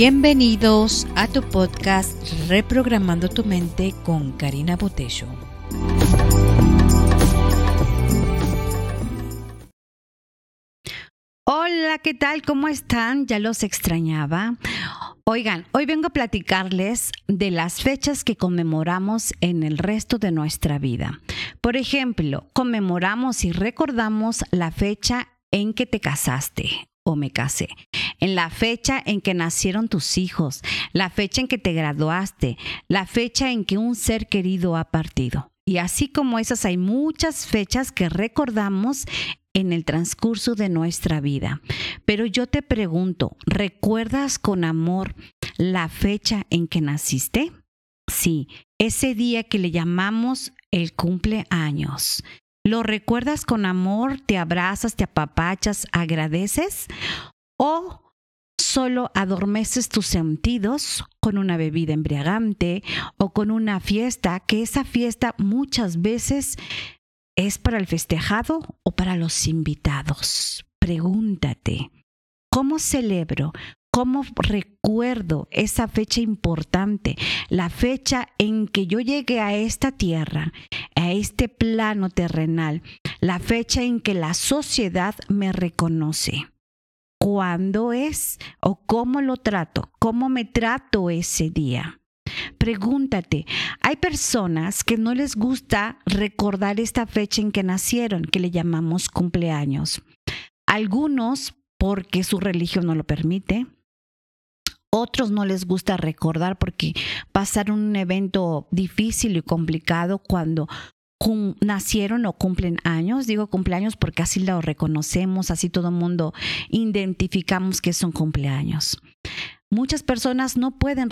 Bienvenidos a tu podcast Reprogramando tu mente con Karina Botello. Hola, ¿qué tal? ¿Cómo están? Ya los extrañaba. Oigan, hoy vengo a platicarles de las fechas que conmemoramos en el resto de nuestra vida. Por ejemplo, conmemoramos y recordamos la fecha en que te casaste, o me casé, en la fecha en que nacieron tus hijos, la fecha en que te graduaste, la fecha en que un ser querido ha partido. Y así como esas hay muchas fechas que recordamos en el transcurso de nuestra vida. Pero yo te pregunto, ¿recuerdas con amor la fecha en que naciste? Sí, ese día que le llamamos el cumpleaños. ¿Lo recuerdas con amor? ¿Te abrazas, te apapachas, agradeces? ¿O solo adormeces tus sentidos con una bebida embriagante o con una fiesta, que esa fiesta muchas veces es para el festejado o para los invitados? Pregúntate, ¿cómo celebro? ¿Cómo recuerdo esa fecha importante? La fecha en que yo llegué a esta tierra, a este plano terrenal, la fecha en que la sociedad me reconoce. ¿Cuándo es o cómo lo trato? ¿Cómo me trato ese día? Pregúntate, hay personas que no les gusta recordar esta fecha en que nacieron, que le llamamos cumpleaños. Algunos porque su religión no lo permite, otros no les gusta recordar porque pasaron un evento difícil y complicado cuando nacieron o cumplen años. Digo cumpleaños porque así lo reconocemos, así todo el mundo identificamos que son cumpleaños. Muchas personas no pueden,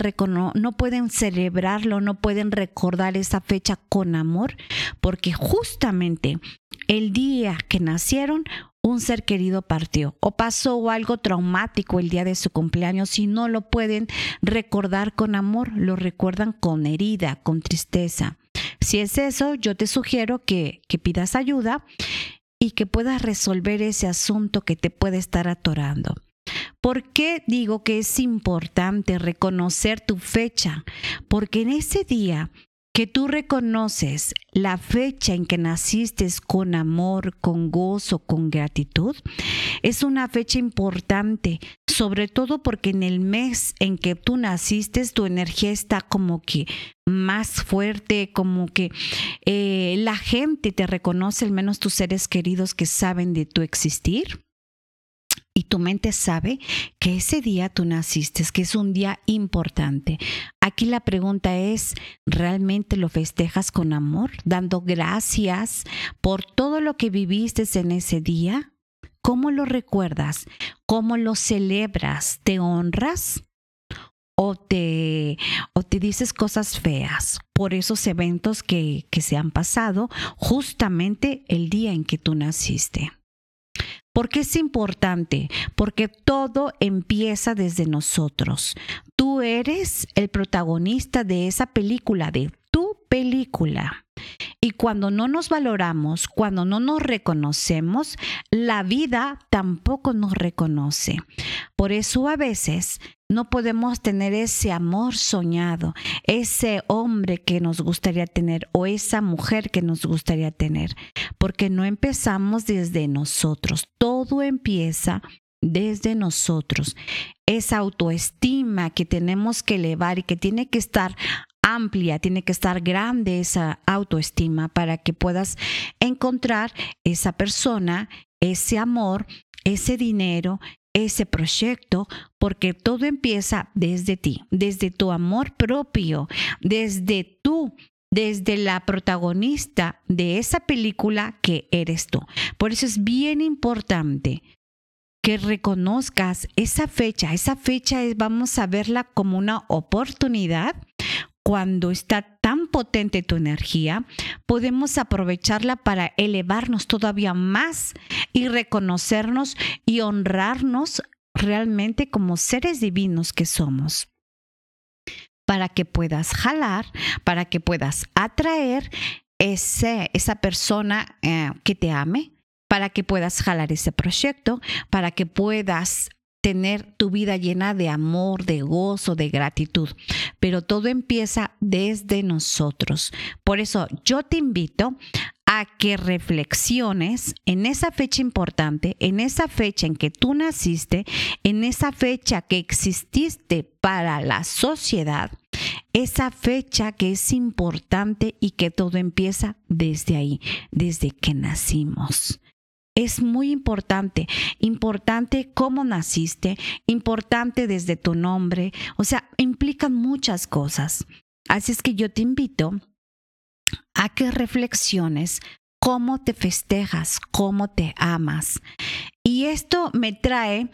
no pueden celebrarlo, no pueden recordar esa fecha con amor, porque justamente el día que nacieron un ser querido partió o pasó algo traumático el día de su cumpleaños y no lo pueden recordar con amor, lo recuerdan con herida, con tristeza. Si es eso, yo te sugiero que, que pidas ayuda y que puedas resolver ese asunto que te puede estar atorando. ¿Por qué digo que es importante reconocer tu fecha? Porque en ese día que tú reconoces la fecha en que naciste con amor, con gozo, con gratitud, es una fecha importante, sobre todo porque en el mes en que tú naciste tu energía está como que más fuerte, como que eh, la gente te reconoce, al menos tus seres queridos que saben de tu existir y tu mente sabe que ese día tú naciste, que es un día importante. Aquí la pregunta es, ¿realmente lo festejas con amor, dando gracias por todo lo que viviste en ese día? ¿Cómo lo recuerdas? ¿Cómo lo celebras? ¿Te honras? O te, o te dices cosas feas por esos eventos que, que se han pasado justamente el día en que tú naciste. ¿Por qué es importante? Porque todo empieza desde nosotros. Tú eres el protagonista de esa película, de tu película. Y cuando no nos valoramos, cuando no nos reconocemos, la vida tampoco nos reconoce. Por eso a veces no podemos tener ese amor soñado, ese hombre que nos gustaría tener o esa mujer que nos gustaría tener, porque no empezamos desde nosotros. Empieza desde nosotros. Esa autoestima que tenemos que elevar y que tiene que estar amplia, tiene que estar grande esa autoestima para que puedas encontrar esa persona, ese amor, ese dinero, ese proyecto, porque todo empieza desde ti, desde tu amor propio, desde tú, desde la protagonista de esa película que eres tú. Por eso es bien importante que reconozcas esa fecha. Esa fecha es, vamos a verla como una oportunidad. Cuando está tan potente tu energía, podemos aprovecharla para elevarnos todavía más y reconocernos y honrarnos realmente como seres divinos que somos para que puedas jalar, para que puedas atraer ese, esa persona eh, que te ame, para que puedas jalar ese proyecto, para que puedas tener tu vida llena de amor, de gozo, de gratitud. Pero todo empieza desde nosotros. Por eso yo te invito a que reflexiones en esa fecha importante, en esa fecha en que tú naciste, en esa fecha que exististe para la sociedad, esa fecha que es importante y que todo empieza desde ahí, desde que nacimos es muy importante. Importante cómo naciste, importante desde tu nombre, o sea, implican muchas cosas. Así es que yo te invito a que reflexiones cómo te festejas, cómo te amas. Y esto me trae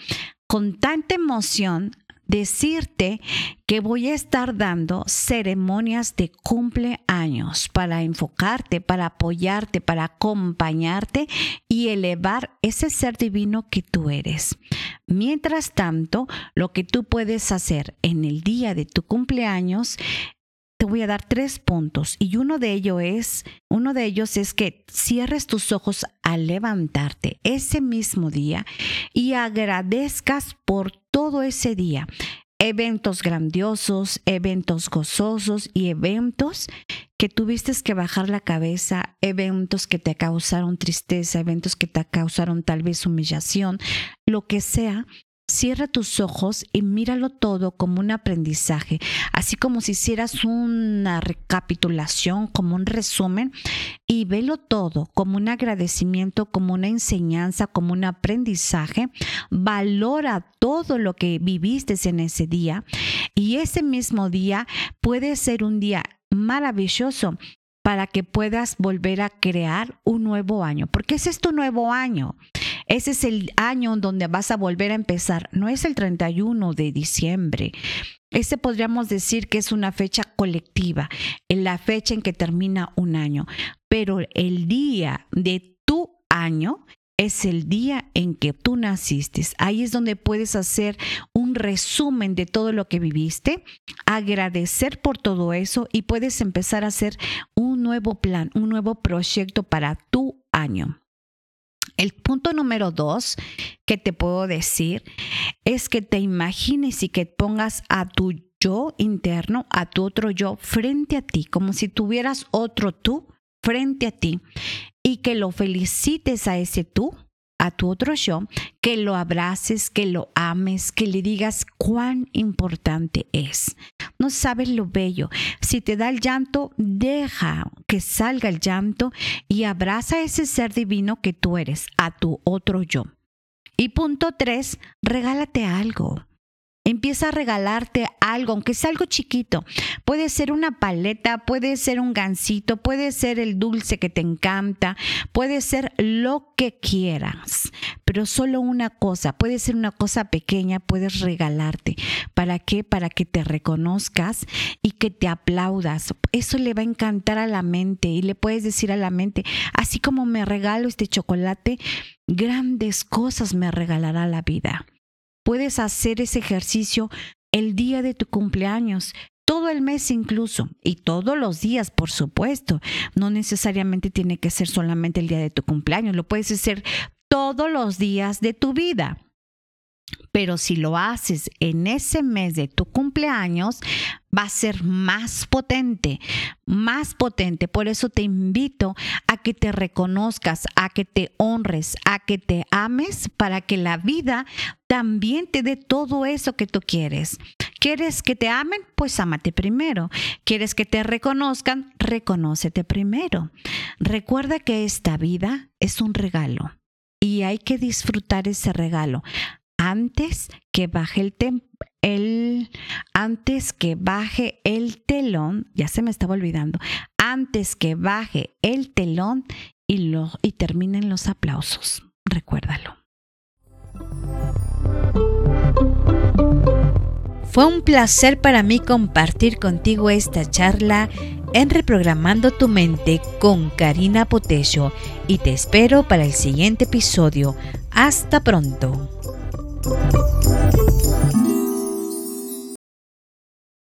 con tanta emoción decirte que voy a estar dando ceremonias de cumpleaños para enfocarte, para apoyarte, para acompañarte y elevar ese ser divino que tú eres. Mientras tanto, lo que tú puedes hacer en el día de tu cumpleaños te voy a dar tres puntos y uno de ellos es, uno de ellos es que cierres tus ojos al levantarte ese mismo día y agradezcas por todo ese día. Eventos grandiosos, eventos gozosos y eventos que tuviste que bajar la cabeza, eventos que te causaron tristeza, eventos que te causaron tal vez humillación, lo que sea, Cierra tus ojos y míralo todo como un aprendizaje, así como si hicieras una recapitulación, como un resumen, y velo todo como un agradecimiento, como una enseñanza, como un aprendizaje. Valora todo lo que viviste en ese día y ese mismo día puede ser un día maravilloso para que puedas volver a crear un nuevo año, porque ese es tu nuevo año. Ese es el año donde vas a volver a empezar. No es el 31 de diciembre. Ese podríamos decir que es una fecha colectiva, en la fecha en que termina un año. Pero el día de tu año es el día en que tú naciste. Ahí es donde puedes hacer un resumen de todo lo que viviste, agradecer por todo eso y puedes empezar a hacer un nuevo plan, un nuevo proyecto para tu año. El punto número dos que te puedo decir es que te imagines y que pongas a tu yo interno, a tu otro yo frente a ti, como si tuvieras otro tú frente a ti y que lo felicites a ese tú a tu otro yo, que lo abraces, que lo ames, que le digas cuán importante es. No sabes lo bello. Si te da el llanto, deja que salga el llanto y abraza ese ser divino que tú eres, a tu otro yo. Y punto tres, regálate algo. Empieza a regalarte algo, aunque sea algo chiquito. Puede ser una paleta, puede ser un gansito, puede ser el dulce que te encanta, puede ser lo que quieras, pero solo una cosa, puede ser una cosa pequeña, puedes regalarte. ¿Para qué? Para que te reconozcas y que te aplaudas. Eso le va a encantar a la mente y le puedes decir a la mente, así como me regalo este chocolate, grandes cosas me regalará la vida. Puedes hacer ese ejercicio el día de tu cumpleaños, todo el mes incluso, y todos los días, por supuesto. No necesariamente tiene que ser solamente el día de tu cumpleaños, lo puedes hacer todos los días de tu vida. Pero si lo haces en ese mes de tu cumpleaños, va a ser más potente, más potente. Por eso te invito a que te reconozcas, a que te honres, a que te ames para que la vida también te dé todo eso que tú quieres. ¿Quieres que te amen? Pues ámate primero. ¿Quieres que te reconozcan? Reconócete primero. Recuerda que esta vida es un regalo y hay que disfrutar ese regalo antes que baje el, antes que baje el telón, ya se me estaba olvidando, antes que baje el telón y, lo, y terminen los aplausos. Recuérdalo. Fue un placer para mí compartir contigo esta charla en Reprogramando tu mente con Karina Potesio y te espero para el siguiente episodio. Hasta pronto. Bye.